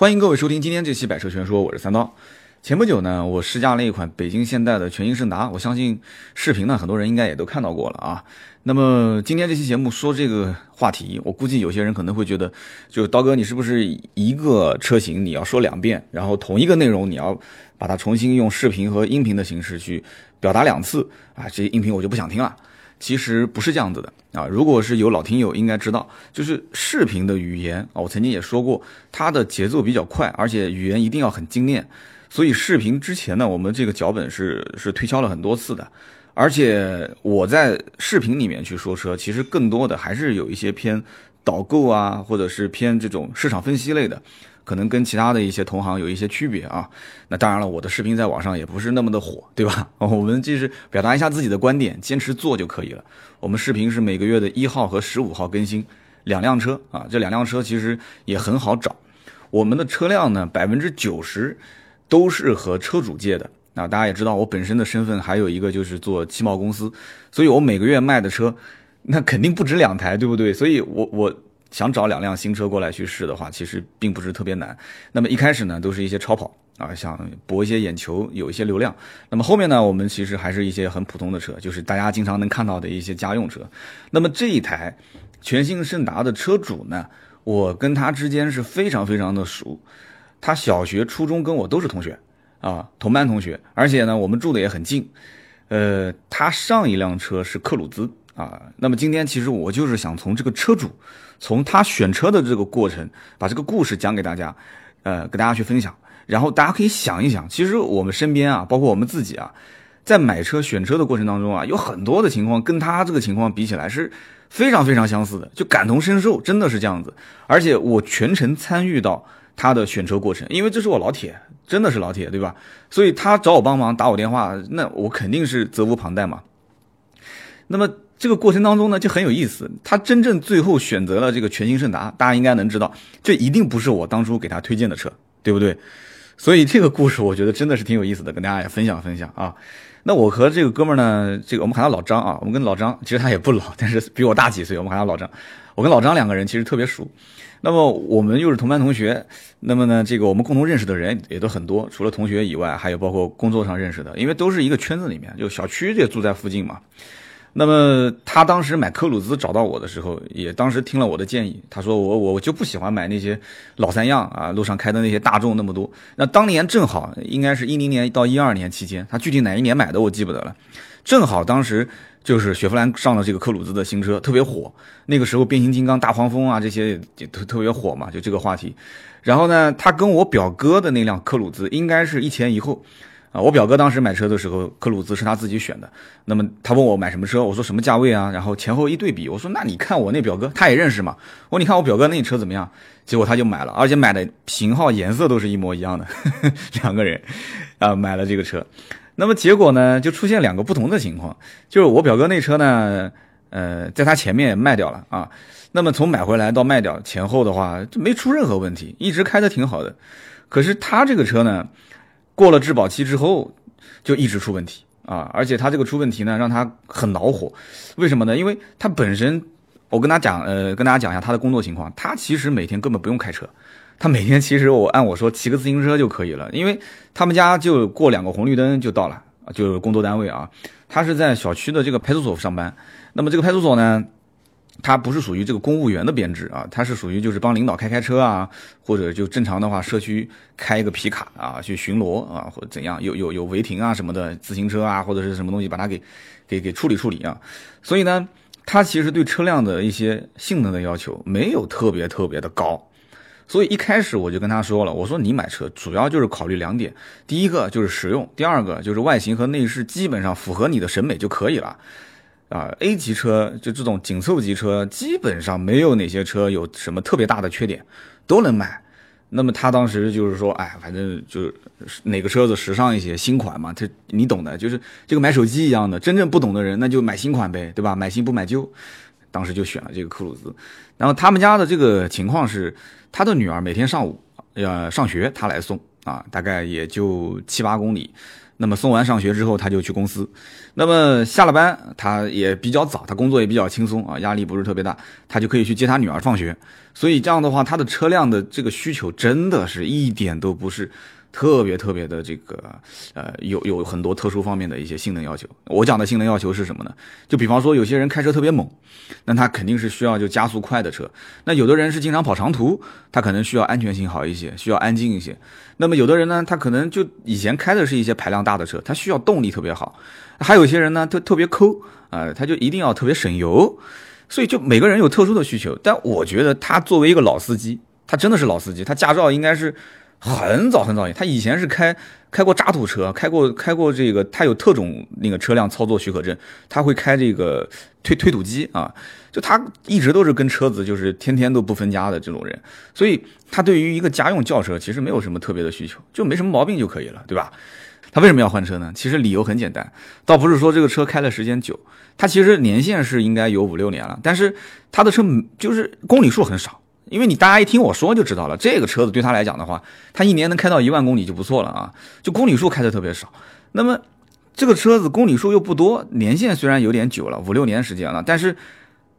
欢迎各位收听今天这期《百车全说》，我是三刀。前不久呢，我试驾了一款北京现代的全新胜达，我相信视频呢，很多人应该也都看到过了啊。那么今天这期节目说这个话题，我估计有些人可能会觉得，就刀哥你是不是一个车型你要说两遍，然后同一个内容你要把它重新用视频和音频的形式去表达两次啊？这音频我就不想听了。其实不是这样子的啊！如果是有老听友应该知道，就是视频的语言啊，我曾经也说过，它的节奏比较快，而且语言一定要很精炼。所以视频之前呢，我们这个脚本是是推敲了很多次的，而且我在视频里面去说车，其实更多的还是有一些偏导购啊，或者是偏这种市场分析类的，可能跟其他的一些同行有一些区别啊。那当然了，我的视频在网上也不是那么的火，对吧？我们就是表达一下自己的观点，坚持做就可以了。我们视频是每个月的一号和十五号更新两辆车啊，这两辆车其实也很好找。我们的车辆呢，百分之九十。都是和车主借的啊！大家也知道，我本身的身份还有一个就是做汽贸公司，所以我每个月卖的车，那肯定不止两台，对不对？所以我我想找两辆新车过来去试的话，其实并不是特别难。那么一开始呢，都是一些超跑啊，想博一些眼球，有一些流量。那么后面呢，我们其实还是一些很普通的车，就是大家经常能看到的一些家用车。那么这一台全新胜达的车主呢，我跟他之间是非常非常的熟。他小学、初中跟我都是同学，啊，同班同学，而且呢，我们住的也很近。呃，他上一辆车是克鲁兹啊。那么今天其实我就是想从这个车主，从他选车的这个过程，把这个故事讲给大家，呃，给大家去分享。然后大家可以想一想，其实我们身边啊，包括我们自己啊，在买车、选车的过程当中啊，有很多的情况跟他这个情况比起来是非常非常相似的，就感同身受，真的是这样子。而且我全程参与到。他的选车过程，因为这是我老铁，真的是老铁，对吧？所以他找我帮忙，打我电话，那我肯定是责无旁贷嘛。那么这个过程当中呢，就很有意思。他真正最后选择了这个全新胜达，大家应该能知道，这一定不是我当初给他推荐的车，对不对？所以这个故事我觉得真的是挺有意思的，跟大家也分享分享啊。那我和这个哥们儿呢，这个我们喊他老张啊，我们跟老张其实他也不老，但是比我大几岁，我们喊他老张。我跟老张两个人其实特别熟。那么我们又是同班同学，那么呢，这个我们共同认识的人也都很多，除了同学以外，还有包括工作上认识的，因为都是一个圈子里面，就小区也住在附近嘛。那么他当时买科鲁兹找到我的时候，也当时听了我的建议，他说我我我就不喜欢买那些老三样啊，路上开的那些大众那么多。那当年正好应该是一零年到一二年期间，他具体哪一年买的我记不得了，正好当时。就是雪佛兰上了这个科鲁兹的新车，特别火。那个时候变形金刚、大黄蜂啊这些也特特别火嘛，就这个话题。然后呢，他跟我表哥的那辆科鲁兹应该是一前一后啊。我表哥当时买车的时候，克鲁兹是他自己选的。那么他问我买什么车，我说什么价位啊？然后前后一对比，我说那你看我那表哥，他也认识嘛。我说你看我表哥那车怎么样？结果他就买了，而且买的型号、颜色都是一模一样的。两个人啊买了这个车。那么结果呢，就出现两个不同的情况，就是我表哥那车呢，呃，在他前面卖掉了啊。那么从买回来到卖掉前后的话，就没出任何问题，一直开的挺好的。可是他这个车呢，过了质保期之后，就一直出问题啊。而且他这个出问题呢，让他很恼火。为什么呢？因为他本身，我跟他讲，呃，跟大家讲一下他的工作情况，他其实每天根本不用开车。他每天其实我按我说骑个自行车就可以了，因为他们家就过两个红绿灯就到了，就工作单位啊。他是在小区的这个派出所上班，那么这个派出所呢，他不是属于这个公务员的编制啊，他是属于就是帮领导开开车啊，或者就正常的话社区开一个皮卡啊去巡逻啊或者怎样，有有有违停啊什么的自行车啊或者是什么东西把它给 给给处理处理啊。所以呢，他其实对车辆的一些性能的要求没有特别特别的高。所以一开始我就跟他说了，我说你买车主要就是考虑两点，第一个就是实用，第二个就是外形和内饰基本上符合你的审美就可以了。啊，A 级车就这种紧凑级车，基本上没有哪些车有什么特别大的缺点，都能买。那么他当时就是说，哎，反正就是哪个车子时尚一些，新款嘛，他你懂的，就是这个买手机一样的，真正不懂的人那就买新款呗，对吧？买新不买旧。当时就选了这个克鲁兹，然后他们家的这个情况是，他的女儿每天上午要上学，他来送啊，大概也就七八公里。那么送完上学之后，他就去公司。那么下了班，他也比较早，他工作也比较轻松啊，压力不是特别大，他就可以去接他女儿放学。所以这样的话，他的车辆的这个需求真的是一点都不是。特别特别的这个，呃，有有很多特殊方面的一些性能要求。我讲的性能要求是什么呢？就比方说，有些人开车特别猛，那他肯定是需要就加速快的车。那有的人是经常跑长途，他可能需要安全性好一些，需要安静一些。那么有的人呢，他可能就以前开的是一些排量大的车，他需要动力特别好。还有些人呢，特特别抠啊，他就一定要特别省油。所以就每个人有特殊的需求。但我觉得他作为一个老司机，他真的是老司机，他驾照应该是。很早很早以前，他以前是开开过渣土车，开过开过这个，他有特种那个车辆操作许可证，他会开这个推推土机啊，就他一直都是跟车子就是天天都不分家的这种人，所以他对于一个家用轿车其实没有什么特别的需求，就没什么毛病就可以了，对吧？他为什么要换车呢？其实理由很简单，倒不是说这个车开的时间久，他其实年限是应该有五六年了，但是他的车就是公里数很少。因为你大家一听我说就知道了，这个车子对他来讲的话，他一年能开到一万公里就不错了啊，就公里数开的特别少。那么这个车子公里数又不多，年限虽然有点久了，五六年时间了，但是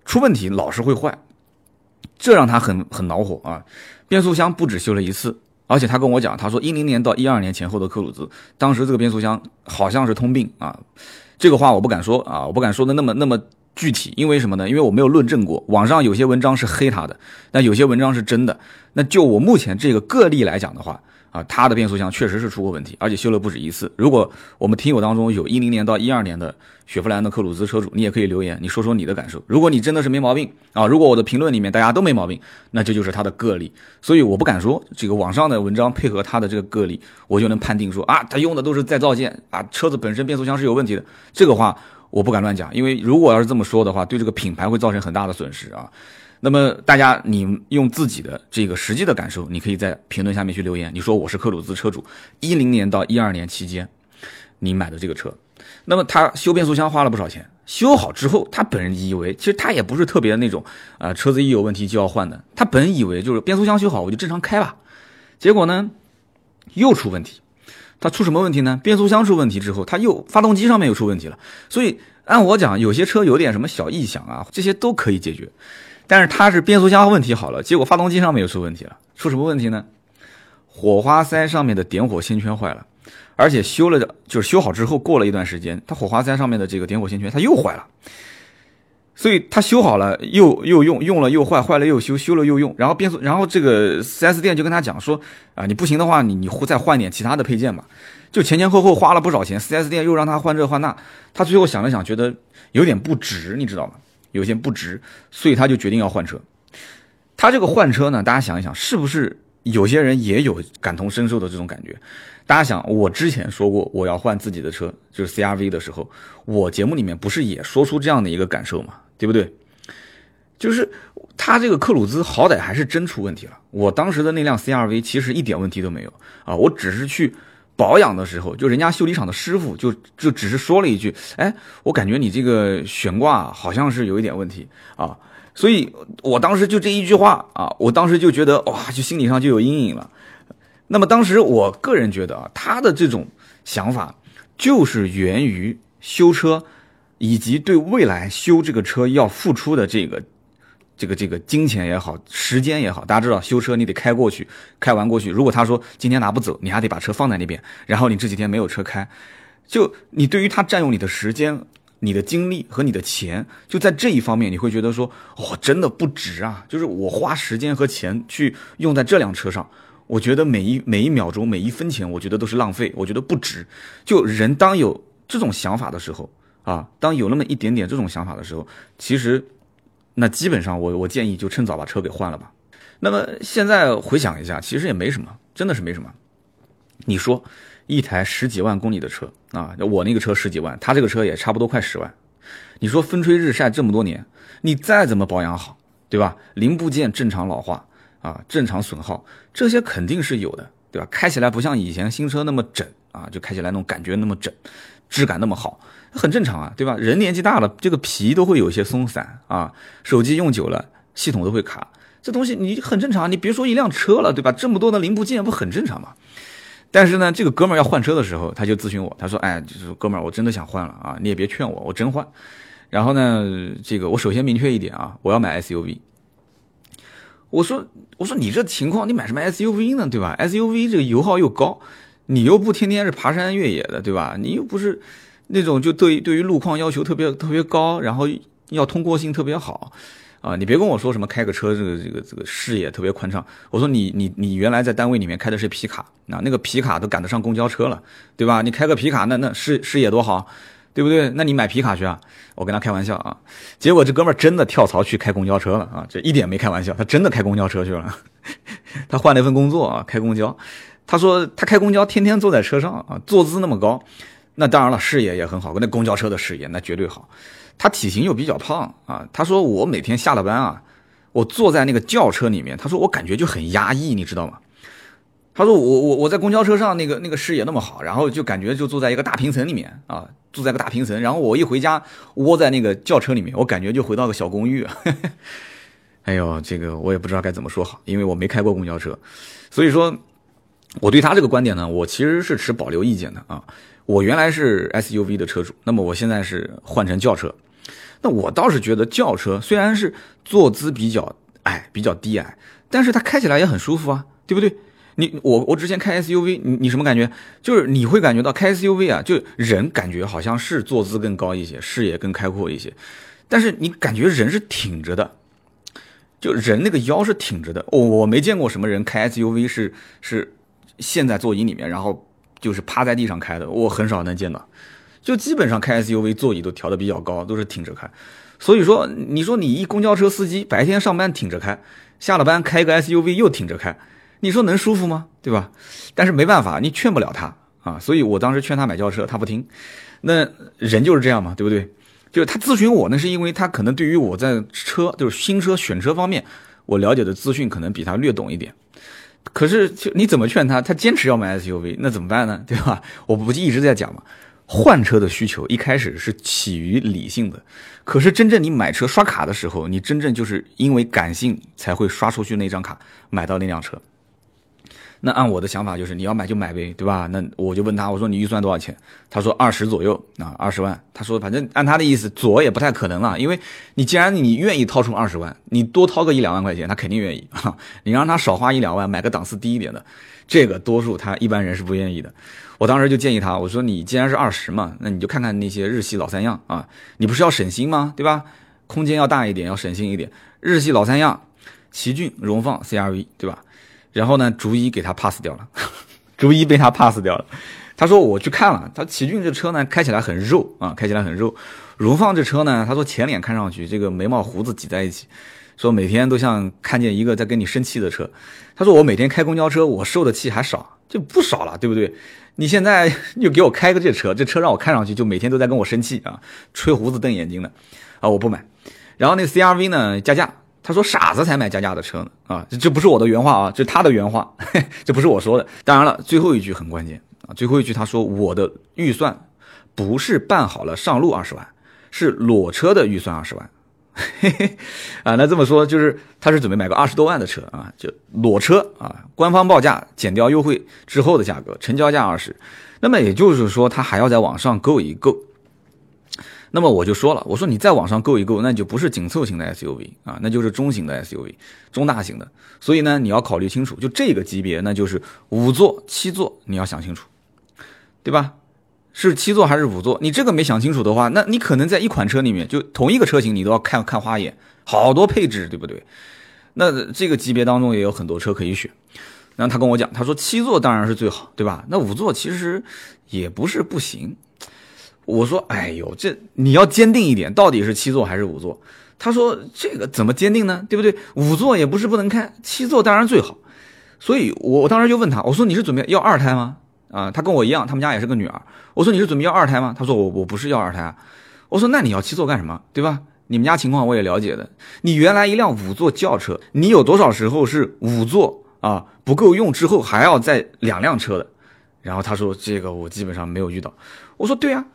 出问题老是会坏，这让他很很恼火啊。变速箱不止修了一次，而且他跟我讲，他说一零年到一二年前后的克鲁兹，当时这个变速箱好像是通病啊。这个话我不敢说啊，我不敢说的那么那么。具体因为什么呢？因为我没有论证过，网上有些文章是黑他的，那有些文章是真的。那就我目前这个个例来讲的话，啊，他的变速箱确实是出过问题，而且修了不止一次。如果我们听友当中有一零年到一二年的雪佛兰的克鲁兹车主，你也可以留言，你说说你的感受。如果你真的是没毛病啊，如果我的评论里面大家都没毛病，那这就是他的个例。所以我不敢说这个网上的文章配合他的这个个例，我就能判定说啊，他用的都是再造件啊，车子本身变速箱是有问题的。这个话。我不敢乱讲，因为如果要是这么说的话，对这个品牌会造成很大的损失啊。那么大家，你用自己的这个实际的感受，你可以在评论下面去留言。你说我是克鲁兹车主，一零年到一二年期间，你买的这个车，那么他修变速箱花了不少钱，修好之后，他本人以为其实他也不是特别那种啊，车子一有问题就要换的，他本以为就是变速箱修好我就正常开吧，结果呢又出问题。它出什么问题呢？变速箱出问题之后，它又发动机上面又出问题了。所以按我讲，有些车有点什么小异响啊，这些都可以解决。但是它是变速箱问题好了，结果发动机上面又出问题了。出什么问题呢？火花塞上面的点火线圈坏了，而且修了的，就是修好之后过了一段时间，它火花塞上面的这个点火线圈它又坏了。所以他修好了又又用，用了又坏，坏了又修，修了又用。然后变速，然后这个 4S 店就跟他讲说，啊，你不行的话，你你再换点其他的配件吧。就前前后后花了不少钱，4S 店又让他换这换那，他最后想了想，觉得有点不值，你知道吗？有些不值，所以他就决定要换车。他这个换车呢，大家想一想，是不是有些人也有感同身受的这种感觉？大家想，我之前说过我要换自己的车，就是 CRV 的时候，我节目里面不是也说出这样的一个感受吗？对不对？就是他这个克鲁兹好歹还是真出问题了。我当时的那辆 CRV 其实一点问题都没有啊，我只是去保养的时候，就人家修理厂的师傅就就只是说了一句：“哎，我感觉你这个悬挂好像是有一点问题啊。”所以我当时就这一句话啊，我当时就觉得哇，就心理上就有阴影了。那么当时我个人觉得啊，他的这种想法就是源于修车。以及对未来修这个车要付出的这个，这个这个金钱也好，时间也好，大家知道修车你得开过去，开完过去。如果他说今天拿不走，你还得把车放在那边，然后你这几天没有车开，就你对于他占用你的时间、你的精力和你的钱，就在这一方面，你会觉得说，哦，真的不值啊！就是我花时间和钱去用在这辆车上，我觉得每一每一秒钟、每一分钱，我觉得都是浪费，我觉得不值。就人当有这种想法的时候。啊，当有那么一点点这种想法的时候，其实，那基本上我我建议就趁早把车给换了吧。那么现在回想一下，其实也没什么，真的是没什么。你说一台十几万公里的车啊，我那个车十几万，他这个车也差不多快十万。你说风吹日晒这么多年，你再怎么保养好，对吧？零部件正常老化啊，正常损耗，这些肯定是有的，对吧？开起来不像以前新车那么整啊，就开起来那种感觉那么整，质感那么好。很正常啊，对吧？人年纪大了，这个皮都会有些松散啊。手机用久了，系统都会卡，这东西你很正常。你别说一辆车了，对吧？这么多的零部件不很正常吗？但是呢，这个哥们儿要换车的时候，他就咨询我，他说：“哎，就是哥们儿，我真的想换了啊，你也别劝我，我真换。”然后呢，这个我首先明确一点啊，我要买 SUV。我说我说你这情况，你买什么 SUV 呢？对吧？SUV 这个油耗又高，你又不天天是爬山越野的，对吧？你又不是那种就对对于路况要求特别特别高，然后要通过性特别好。啊，你别跟我说什么开个车，这个这个这个视野特别宽敞。我说你你你原来在单位里面开的是皮卡，啊，那个皮卡都赶得上公交车了，对吧？你开个皮卡，那那视视野多好，对不对？那你买皮卡去啊？我跟他开玩笑啊，结果这哥们儿真的跳槽去开公交车了啊，这一点没开玩笑，他真的开公交车去了。他换了一份工作啊，开公交。他说他开公交天天坐在车上啊，坐姿那么高，那当然了，视野也很好，那公交车的视野那绝对好。他体型又比较胖啊，他说我每天下了班啊，我坐在那个轿车里面，他说我感觉就很压抑，你知道吗？他说我我我在公交车上那个那个视野那么好，然后就感觉就坐在一个大平层里面啊，坐在个大平层，然后我一回家窝在那个轿车里面，我感觉就回到个小公寓。哎呦，这个我也不知道该怎么说好，因为我没开过公交车，所以说我对他这个观点呢，我其实是持保留意见的啊。我原来是 SUV 的车主，那么我现在是换成轿车。那我倒是觉得轿车虽然是坐姿比较矮、比较低矮，但是它开起来也很舒服啊，对不对？你我我之前开 SUV，你你什么感觉？就是你会感觉到开 SUV 啊，就人感觉好像是坐姿更高一些，视野更开阔一些，但是你感觉人是挺着的，就人那个腰是挺着的。我我没见过什么人开 SUV 是是陷在座椅里面，然后就是趴在地上开的，我很少能见到。就基本上开 SUV 座椅都调的比较高，都是挺着开，所以说你说你一公交车司机白天上班挺着开，下了班开个 SUV 又挺着开，你说能舒服吗？对吧？但是没办法，你劝不了他啊，所以我当时劝他买轿车，他不听。那人就是这样嘛，对不对？就是他咨询我，那是因为他可能对于我在车就是新车选车方面，我了解的资讯可能比他略懂一点。可是就你怎么劝他，他坚持要买 SUV，那怎么办呢？对吧？我不就一直在讲嘛。换车的需求一开始是起于理性的，可是真正你买车刷卡的时候，你真正就是因为感性才会刷出去那张卡买到那辆车。那按我的想法就是你要买就买呗，对吧？那我就问他，我说你预算多少钱？他说二十左右啊，二十万。他说反正按他的意思左也不太可能了，因为你既然你愿意掏出二十万，你多掏个一两万块钱，他肯定愿意啊。你让他少花一两万买个档次低一点的，这个多数他一般人是不愿意的。我当时就建议他，我说你既然是二十嘛，那你就看看那些日系老三样啊，你不是要省心吗？对吧？空间要大一点，要省心一点。日系老三样，奇骏、荣放、CRV，对吧？然后呢，逐一给他 pass 掉了，逐一被他 pass 掉了。他说我去看了，他奇骏这车呢，开起来很肉啊，开起来很肉。荣放这车呢，他说前脸看上去这个眉毛胡子挤在一起，说每天都像看见一个在跟你生气的车。他说我每天开公交车，我受的气还少，就不少了，对不对？你现在又给我开个这车，这车让我看上去就每天都在跟我生气啊，吹胡子瞪眼睛的，啊，我不买。然后那 CRV 呢加价，他说傻子才买加价的车呢，啊，这这不是我的原话啊，这是他的原话，这不是我说的。当然了，最后一句很关键啊，最后一句他说我的预算不是办好了上路二十万，是裸车的预算二十万。嘿嘿，啊，那这么说就是他是准备买个二十多万的车啊，就裸车啊，官方报价减掉优惠之后的价格，成交价二十，那么也就是说他还要在网上购一购。那么我就说了，我说你在网上购一购，那就不是紧凑型的 SUV 啊，那就是中型的 SUV，中大型的。所以呢，你要考虑清楚，就这个级别，那就是五座、七座，你要想清楚，对吧？是七座还是五座？你这个没想清楚的话，那你可能在一款车里面，就同一个车型，你都要看看花眼，好多配置，对不对？那这个级别当中也有很多车可以选。然后他跟我讲，他说七座当然是最好，对吧？那五座其实也不是不行。我说，哎呦，这你要坚定一点，到底是七座还是五座？他说这个怎么坚定呢？对不对？五座也不是不能开，七座当然最好。所以我我当时就问他，我说你是准备要二胎吗？啊，他跟我一样，他们家也是个女儿。我说你是准备要二胎吗？他说我我不是要二胎。我说那你要七座干什么？对吧？你们家情况我也了解的。你原来一辆五座轿车，你有多少时候是五座啊不够用之后还要再两辆车的？然后他说这个我基本上没有遇到。我说对啊，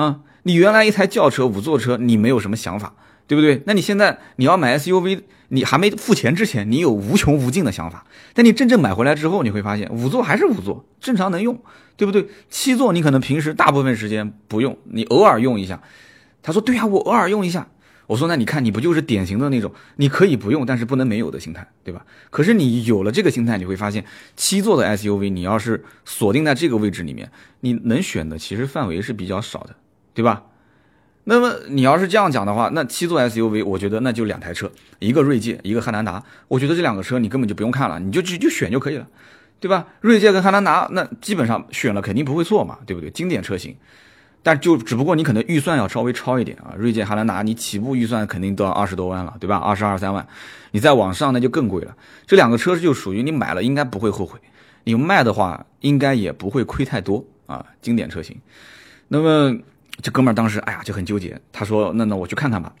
啊，你原来一台轿车五座车你没有什么想法，对不对？那你现在你要买 SUV，你还没付钱之前，你有无穷无尽的想法，但你真正买回来之后，你会发现五座还是五座，正常能用，对不对？七座你可能平时大部分时间不用，你偶尔用一下。他说：“对呀，我偶尔用一下。”我说：“那你看，你不就是典型的那种，你可以不用，但是不能没有的心态，对吧？可是你有了这个心态，你会发现，七座的 SUV，你要是锁定在这个位置里面，你能选的其实范围是比较少的，对吧？那么你要是这样讲的话，那七座 SUV，我觉得那就两台车，一个锐界，一个汉兰达。我觉得这两个车你根本就不用看了，你就就就选就可以了，对吧？锐界跟汉兰达，那基本上选了肯定不会错嘛，对不对？经典车型。”但就只不过你可能预算要稍微超一点啊，锐界、汉兰达，你起步预算肯定都要二十多万了，对吧？二十二三万，你再往上那就更贵了。这两个车就属于你买了应该不会后悔，你卖的话应该也不会亏太多啊，经典车型。那么这哥们儿当时哎呀就很纠结，他说那那我去看看吧。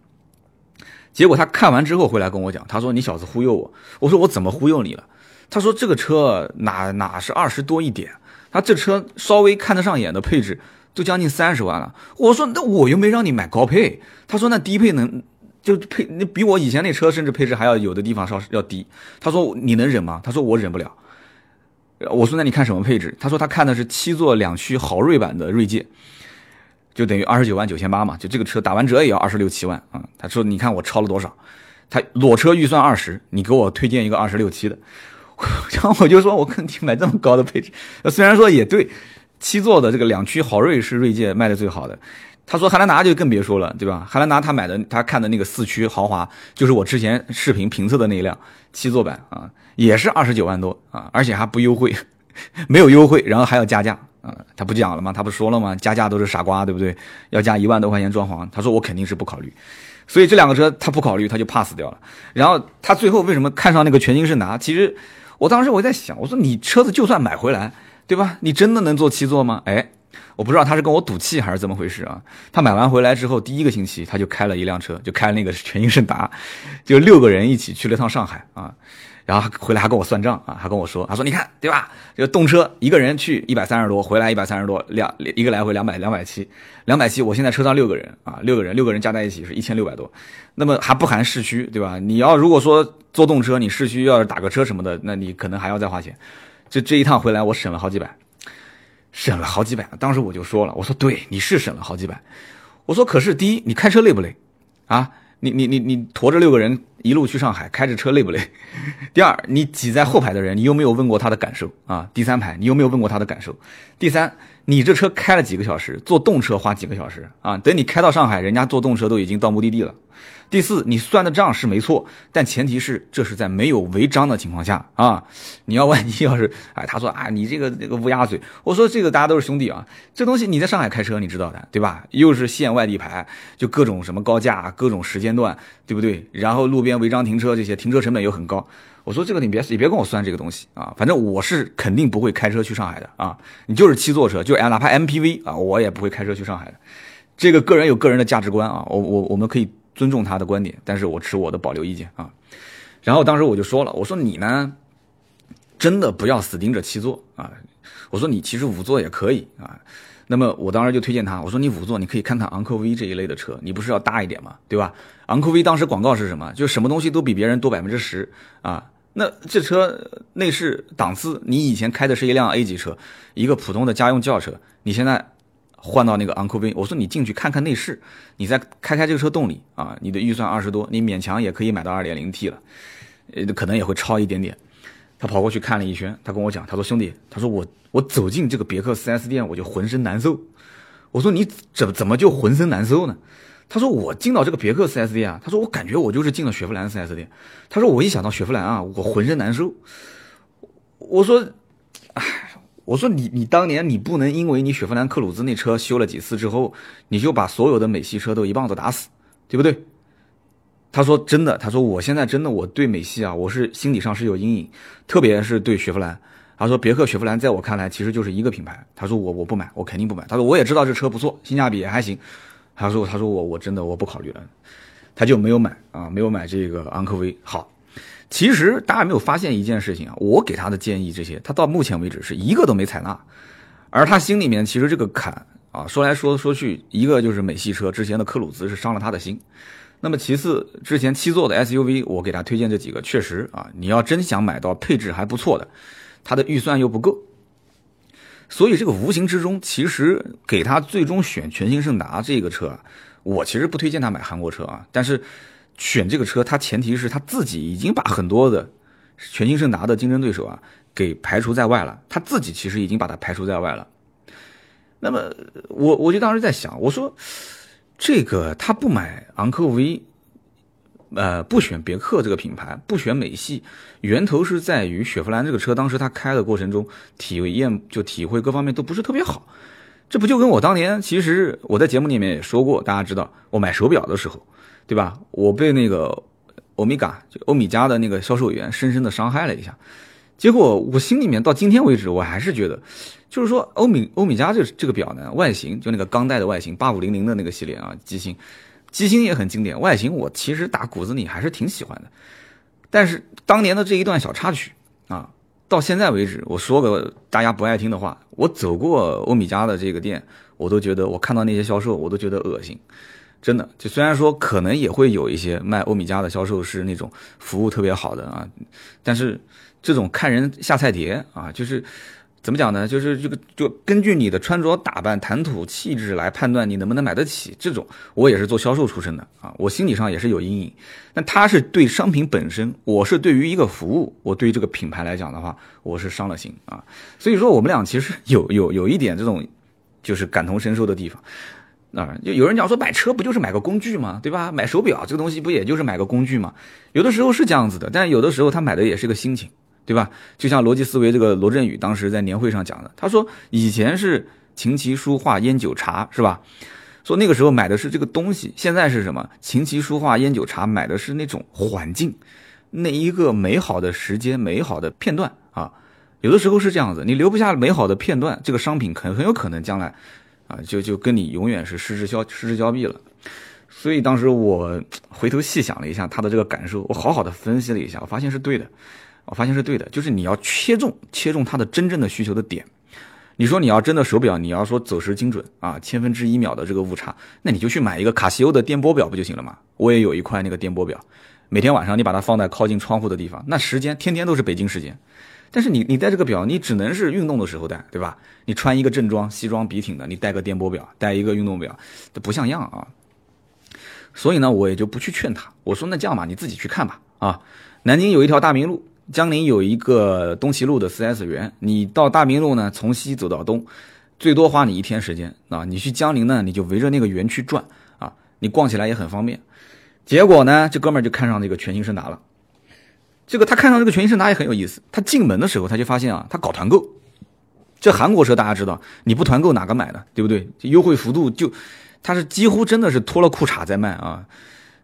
结果他看完之后回来跟我讲，他说你小子忽悠我。我说我怎么忽悠你了？他说这个车哪哪是二十多一点，他这车稍微看得上眼的配置。都将近三十万了，我说那我又没让你买高配，他说那低配能就配那比我以前那车甚至配置还要有的地方稍要低，他说你能忍吗？他说我忍不了，我说那你看什么配置？他说他看的是七座两驱豪锐版的锐界，就等于二十九万九千八嘛，就这个车打完折也要二十六七万啊。他说你看我超了多少？他裸车预算二十，你给我推荐一个二十六七的，然后我就说我肯定买这么高的配置，虽然说也对。七座的这个两驱豪锐是锐界卖的最好的，他说汉兰达就更别说了，对吧？汉兰达他买的他看的那个四驱豪华，就是我之前视频评测的那一辆七座版啊，也是二十九万多啊，而且还不优惠，没有优惠，然后还要加价啊，他不讲了吗？他不说了吗？加价都是傻瓜，对不对？要加一万多块钱装潢，他说我肯定是不考虑，所以这两个车他不考虑，他就 pass 掉了。然后他最后为什么看上那个全新胜达？其实我当时我在想，我说你车子就算买回来。对吧？你真的能做七座吗？哎，我不知道他是跟我赌气还是怎么回事啊。他买完回来之后，第一个星期他就开了一辆车，就开那个全新胜达，就六个人一起去了趟上海啊。然后回来还跟我算账啊，还跟我说，他说你看对吧？这个动车一个人去一百三十多，回来一百三十多，两一个来回两百两百七，两百七。我现在车上六个人啊，六个人六个人加在一起是一千六百多，那么还不含市区，对吧？你要如果说坐动车，你市区要是打个车什么的，那你可能还要再花钱。这这一趟回来，我省了好几百，省了好几百。当时我就说了，我说对，你是省了好几百。我说可是，第一，你开车累不累？啊，你你你你驮着六个人一路去上海，开着车累不累？第二，你挤在后排的人，你有没有问过他的感受啊？第三排，你有没有问过他的感受？第三，你这车开了几个小时？坐动车花几个小时啊？等你开到上海，人家坐动车都已经到目的地了。第四，你算的账是没错，但前提是这是在没有违章的情况下啊！你要万一要是哎，他说啊，你这个这个乌鸦嘴，我说这个大家都是兄弟啊，这东西你在上海开车你知道的对吧？又是限外地牌，就各种什么高价，各种时间段，对不对？然后路边违章停车这些，停车成本又很高。我说这个你别你别跟我算这个东西啊，反正我是肯定不会开车去上海的啊！你就是七座车，就哪怕 MPV 啊，我也不会开车去上海的。这个个人有个人的价值观啊，我我我们可以。尊重他的观点，但是我持我的保留意见啊。然后当时我就说了，我说你呢，真的不要死盯着七座啊。我说你其实五座也可以啊。那么我当时就推荐他，我说你五座你可以看看昂科威这一类的车，你不是要大一点嘛，对吧？昂科威当时广告是什么？就什么东西都比别人多百分之十啊。那这车内饰档次，你以前开的是一辆 A 级车，一个普通的家用轿车，你现在。换到那个昂科威，我说你进去看看内饰，你再开开这个车动力啊，你的预算二十多，你勉强也可以买到二点零 T 了，呃，可能也会超一点点。他跑过去看了一圈，他跟我讲，他说兄弟，他说我我走进这个别克 4S 店我就浑身难受。我说你怎怎么就浑身难受呢？他说我进到这个别克 4S 店啊，他说我感觉我就是进了雪佛兰 4S 店。他说我一想到雪佛兰啊，我浑身难受。我说，唉。我说你你当年你不能因为你雪佛兰克鲁兹那车修了几次之后，你就把所有的美系车都一棒子打死，对不对？他说真的，他说我现在真的我对美系啊，我是心理上是有阴影，特别是对雪佛兰。他说别克雪佛兰在我看来其实就是一个品牌。他说我我不买，我肯定不买。他说我也知道这车不错，性价比也还行。他说他说我我真的我不考虑了，他就没有买啊，没有买这个昂科威。好。其实大家没有发现一件事情啊，我给他的建议这些，他到目前为止是一个都没采纳，而他心里面其实这个坎啊，说来说说去，一个就是美系车之前的克鲁兹是伤了他的心，那么其次，之前七座的 SUV，我给他推荐这几个，确实啊，你要真想买到配置还不错的，他的预算又不够，所以这个无形之中，其实给他最终选全新胜达这个车，我其实不推荐他买韩国车啊，但是选这个车，他前提是他自己已经把很多的全新胜达的竞争对手啊给排除在外了，他自己其实已经把它排除在外了。那么我我就当时在想，我说。这个他不买昂科威，呃，不选别克这个品牌，不选美系，源头是在于雪佛兰这个车，当时他开的过程中，体验就体会各方面都不是特别好。这不就跟我当年，其实我在节目里面也说过，大家知道，我买手表的时候，对吧？我被那个欧米伽，就欧米茄的那个销售员深深的伤害了一下。结果我心里面到今天为止，我还是觉得。就是说，欧米欧米茄这这个表呢，外形就那个钢带的外形，八五零零的那个系列啊，机芯，机芯也很经典，外形我其实打骨子里还是挺喜欢的。但是当年的这一段小插曲啊，到现在为止，我说个大家不爱听的话，我走过欧米茄的这个店，我都觉得我看到那些销售，我都觉得恶心。真的，就虽然说可能也会有一些卖欧米茄的销售是那种服务特别好的啊，但是这种看人下菜碟啊，就是。怎么讲呢？就是这个，就根据你的穿着打扮、谈吐、气质来判断你能不能买得起。这种我也是做销售出身的啊，我心理上也是有阴影。那他是对商品本身，我是对于一个服务，我对这个品牌来讲的话，我是伤了心啊。所以说，我们俩其实有有有一点这种，就是感同身受的地方啊。就有人讲说，买车不就是买个工具吗？对吧？买手表这个东西不也就是买个工具吗？有的时候是这样子的，但有的时候他买的也是个心情。对吧？就像逻辑思维这个罗振宇当时在年会上讲的，他说以前是琴棋书画烟酒茶，是吧？说那个时候买的是这个东西，现在是什么？琴棋书画烟酒茶买的是那种环境，那一个美好的时间、美好的片段啊。有的时候是这样子，你留不下美好的片段，这个商品很很有可能将来啊，就就跟你永远是失之交失之交臂了。所以当时我回头细想了一下他的这个感受，我好好的分析了一下，我发现是对的。我发现是对的，就是你要切中切中他的真正的需求的点。你说你要真的手表，你要说走时精准啊，千分之一秒的这个误差，那你就去买一个卡西欧的电波表不就行了吗？我也有一块那个电波表，每天晚上你把它放在靠近窗户的地方，那时间天天都是北京时间。但是你你戴这个表，你只能是运动的时候戴，对吧？你穿一个正装西装笔挺的，你戴个电波表，戴一个运动表，这不像样啊。所以呢，我也就不去劝他，我说那这样吧，你自己去看吧啊。南京有一条大明路。江宁有一个东齐路的 4S 园，你到大明路呢，从西走到东，最多花你一天时间啊。你去江宁呢，你就围着那个园区转啊，你逛起来也很方便。结果呢，这哥们儿就看上这个全新胜达了。这个他看上这个全新胜达也很有意思。他进门的时候他就发现啊，他搞团购。这韩国车大家知道，你不团购哪个买呢？对不对？优惠幅度就，他是几乎真的是脱了裤衩在卖啊。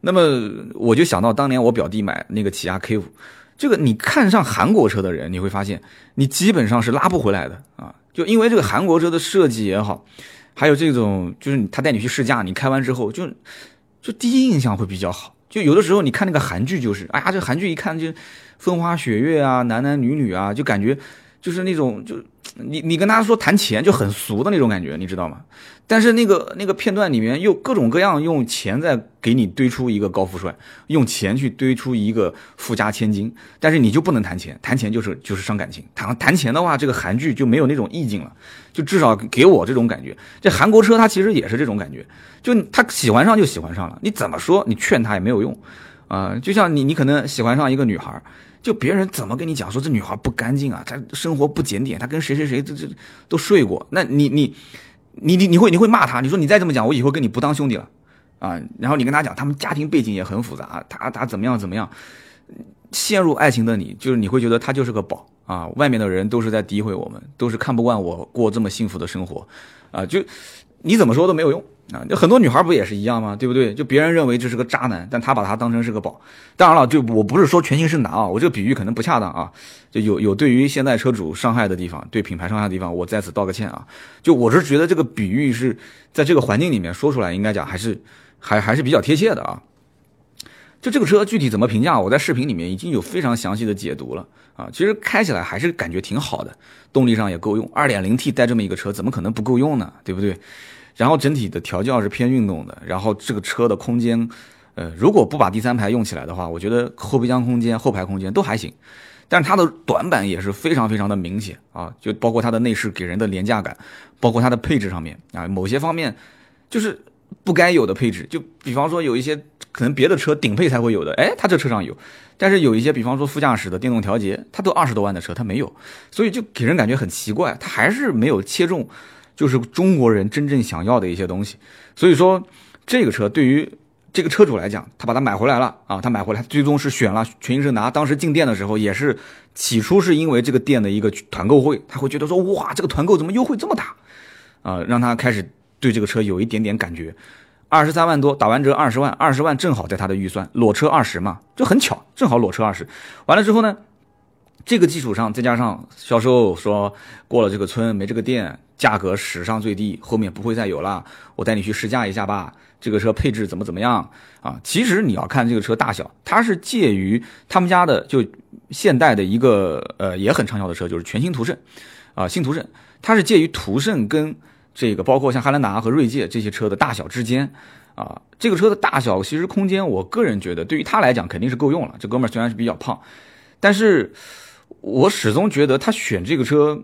那么我就想到当年我表弟买那个起亚 K 五。这个你看上韩国车的人，你会发现你基本上是拉不回来的啊！就因为这个韩国车的设计也好，还有这种就是他带你去试驾，你开完之后就就第一印象会比较好。就有的时候你看那个韩剧，就是哎呀，这韩剧一看就风花雪月啊，男男女女啊，就感觉就是那种就。你你跟他说谈钱就很俗的那种感觉，你知道吗？但是那个那个片段里面又各种各样用钱在给你堆出一个高富帅，用钱去堆出一个富家千金，但是你就不能谈钱，谈钱就是就是伤感情。谈谈钱的话，这个韩剧就没有那种意境了，就至少给我这种感觉。这韩国车它其实也是这种感觉，就他喜欢上就喜欢上了，你怎么说你劝他也没有用啊。就像你你可能喜欢上一个女孩。就别人怎么跟你讲说这女孩不干净啊，她生活不检点，她跟谁谁谁这这都睡过，那你你你你你会你会骂她？你说你再这么讲，我以后跟你不当兄弟了啊！然后你跟他讲，他们家庭背景也很复杂，他他怎么样怎么样，陷入爱情的你，就是你会觉得他就是个宝啊！外面的人都是在诋毁我们，都是看不惯我过这么幸福的生活啊！就你怎么说都没有用。啊，就很多女孩不也是一样吗？对不对？就别人认为这是个渣男，但他把他当成是个宝。当然了，就我不是说全新是男啊，我这个比喻可能不恰当啊。就有有对于现代车主伤害的地方，对品牌伤害的地方，我在此道个歉啊。就我是觉得这个比喻是在这个环境里面说出来，应该讲还是还还是比较贴切的啊。就这个车具体怎么评价，我在视频里面已经有非常详细的解读了啊。其实开起来还是感觉挺好的，动力上也够用。二点零 T 带这么一个车，怎么可能不够用呢？对不对？然后整体的调教是偏运动的，然后这个车的空间，呃，如果不把第三排用起来的话，我觉得后备箱空间、后排空间都还行。但是它的短板也是非常非常的明显啊，就包括它的内饰给人的廉价感，包括它的配置上面啊，某些方面就是不该有的配置。就比方说有一些可能别的车顶配才会有的，哎，它这车上有。但是有一些，比方说副驾驶的电动调节，它都二十多万的车，它没有，所以就给人感觉很奇怪，它还是没有切中，就是中国人真正想要的一些东西。所以说，这个车对于这个车主来讲，他把它买回来了啊，他买回来最终是选了全英胜达。当时进店的时候，也是起初是因为这个店的一个团购会，他会觉得说，哇，这个团购怎么优惠这么大啊，让他开始对这个车有一点点感觉。二十三万多，打完折二十万，二十万正好在他的预算，裸车二十嘛，就很巧，正好裸车二十。完了之后呢，这个基础上再加上销售说过了这个村没这个店，价格史上最低，后面不会再有了。我带你去试驾一下吧，这个车配置怎么怎么样啊？其实你要看这个车大小，它是介于他们家的就现代的一个呃也很畅销的车，就是全新途胜啊，新途胜，它是介于途胜跟。这个包括像汉兰达和锐界这些车的大小之间，啊，这个车的大小其实空间，我个人觉得对于他来讲肯定是够用了。这哥们儿虽然是比较胖，但是我始终觉得他选这个车，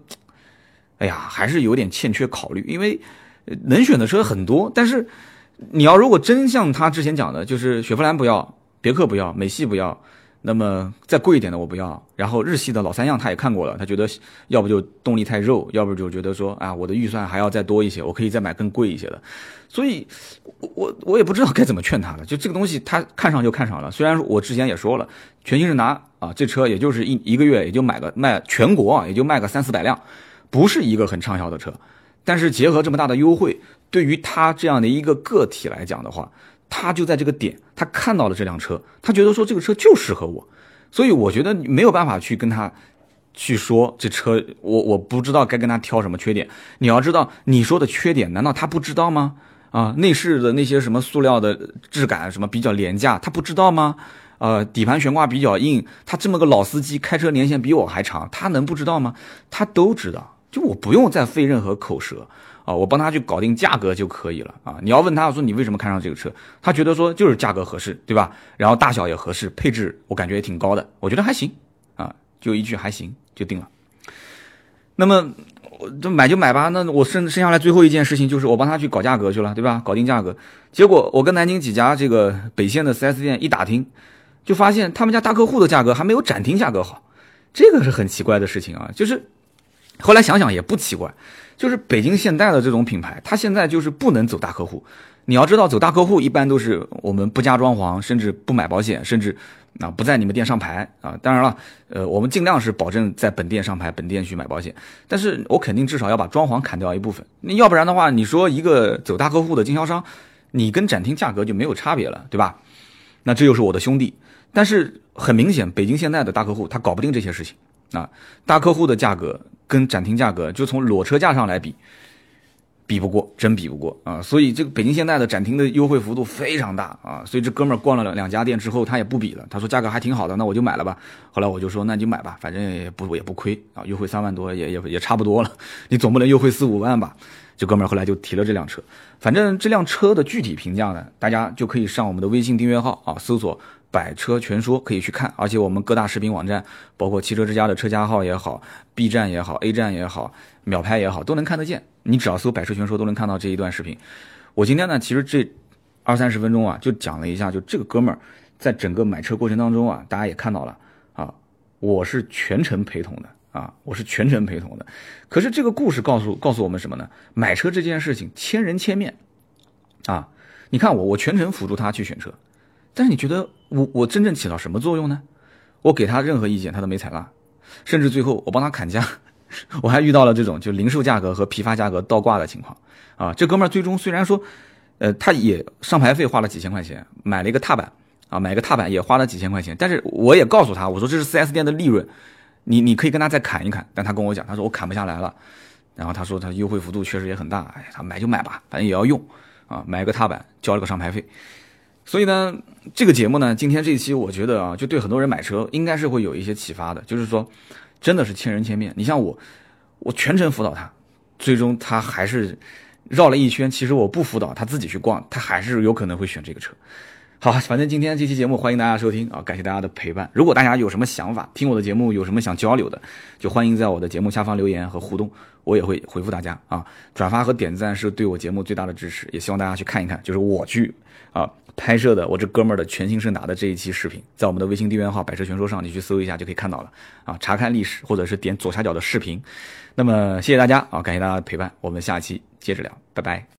哎呀，还是有点欠缺考虑。因为能选的车很多，但是你要如果真像他之前讲的，就是雪佛兰不要，别克不要，美系不要。那么再贵一点的我不要，然后日系的老三样他也看过了，他觉得要不就动力太肉，要不就觉得说啊我的预算还要再多一些，我可以再买更贵一些的，所以，我我也不知道该怎么劝他了。就这个东西他看上就看上了，虽然我之前也说了，全新胜达啊这车也就是一一个月也就买个卖全国啊也就卖个三四百辆，不是一个很畅销的车，但是结合这么大的优惠，对于他这样的一个个体来讲的话。他就在这个点，他看到了这辆车，他觉得说这个车就适合我，所以我觉得没有办法去跟他去说这车，我我不知道该跟他挑什么缺点。你要知道，你说的缺点，难道他不知道吗？啊，内饰的那些什么塑料的质感什么比较廉价，他不知道吗？呃，底盘悬挂比较硬，他这么个老司机，开车年限比我还长，他能不知道吗？他都知道，就我不用再费任何口舌。我帮他去搞定价格就可以了啊！你要问他说你为什么看上这个车，他觉得说就是价格合适，对吧？然后大小也合适，配置我感觉也挺高的，我觉得还行啊，就一句还行就定了。那么我这买就买吧，那我剩剩下来最后一件事情就是我帮他去搞价格去了，对吧？搞定价格，结果我跟南京几家这个北线的 4S 店一打听，就发现他们家大客户的价格还没有展厅价格好，这个是很奇怪的事情啊，就是后来想想也不奇怪。就是北京现代的这种品牌，它现在就是不能走大客户。你要知道，走大客户一般都是我们不加装潢，甚至不买保险，甚至啊不在你们店上牌啊。当然了，呃，我们尽量是保证在本店上牌，本店去买保险。但是我肯定至少要把装潢砍掉一部分。你要不然的话，你说一个走大客户的经销商，你跟展厅价格就没有差别了，对吧？那这又是我的兄弟。但是很明显，北京现代的大客户他搞不定这些事情啊，大客户的价格。跟展厅价格就从裸车价上来比，比不过，真比不过啊！所以这个北京现代的展厅的优惠幅度非常大啊！所以这哥们儿逛了两两家店之后，他也不比了，他说价格还挺好的，那我就买了吧。后来我就说那就买吧，反正也不也不亏啊，优惠三万多也也也差不多了，你总不能优惠四五万吧？这哥们儿后来就提了这辆车，反正这辆车的具体评价呢，大家就可以上我们的微信订阅号啊，搜索。百车全说可以去看，而且我们各大视频网站，包括汽车之家的车家号也好，B 站也好，A 站也好，秒拍也好，都能看得见。你只要搜“百车全说”，都能看到这一段视频。我今天呢，其实这二三十分钟啊，就讲了一下，就这个哥们儿在整个买车过程当中啊，大家也看到了啊，我是全程陪同的啊，我是全程陪同的。可是这个故事告诉告诉我们什么呢？买车这件事情千人千面啊，你看我，我全程辅助他去选车。但是你觉得我我真正起到什么作用呢？我给他任何意见他都没采纳，甚至最后我帮他砍价，我还遇到了这种就零售价格和批发价格倒挂的情况啊！这哥们儿最终虽然说，呃，他也上牌费花了几千块钱，买了一个踏板啊，买个踏板也花了几千块钱，但是我也告诉他，我说这是 4S 店的利润，你你可以跟他再砍一砍，但他跟我讲，他说我砍不下来了，然后他说他优惠幅度确实也很大，哎，他买就买吧，反正也要用啊，买个踏板交了个上牌费。所以呢，这个节目呢，今天这一期，我觉得啊，就对很多人买车应该是会有一些启发的。就是说，真的是千人千面。你像我，我全程辅导他，最终他还是绕了一圈。其实我不辅导，他自己去逛，他还是有可能会选这个车。好，反正今天这期节目欢迎大家收听啊，感谢大家的陪伴。如果大家有什么想法，听我的节目有什么想交流的，就欢迎在我的节目下方留言和互动，我也会回复大家啊。转发和点赞是对我节目最大的支持，也希望大家去看一看，就是我去啊拍摄的我这哥们儿的全新胜达的这一期视频，在我们的微信订阅号“百车全说”上，你去搜一下就可以看到了啊。查看历史或者是点左下角的视频。那么谢谢大家啊，感谢大家的陪伴，我们下期接着聊，拜拜。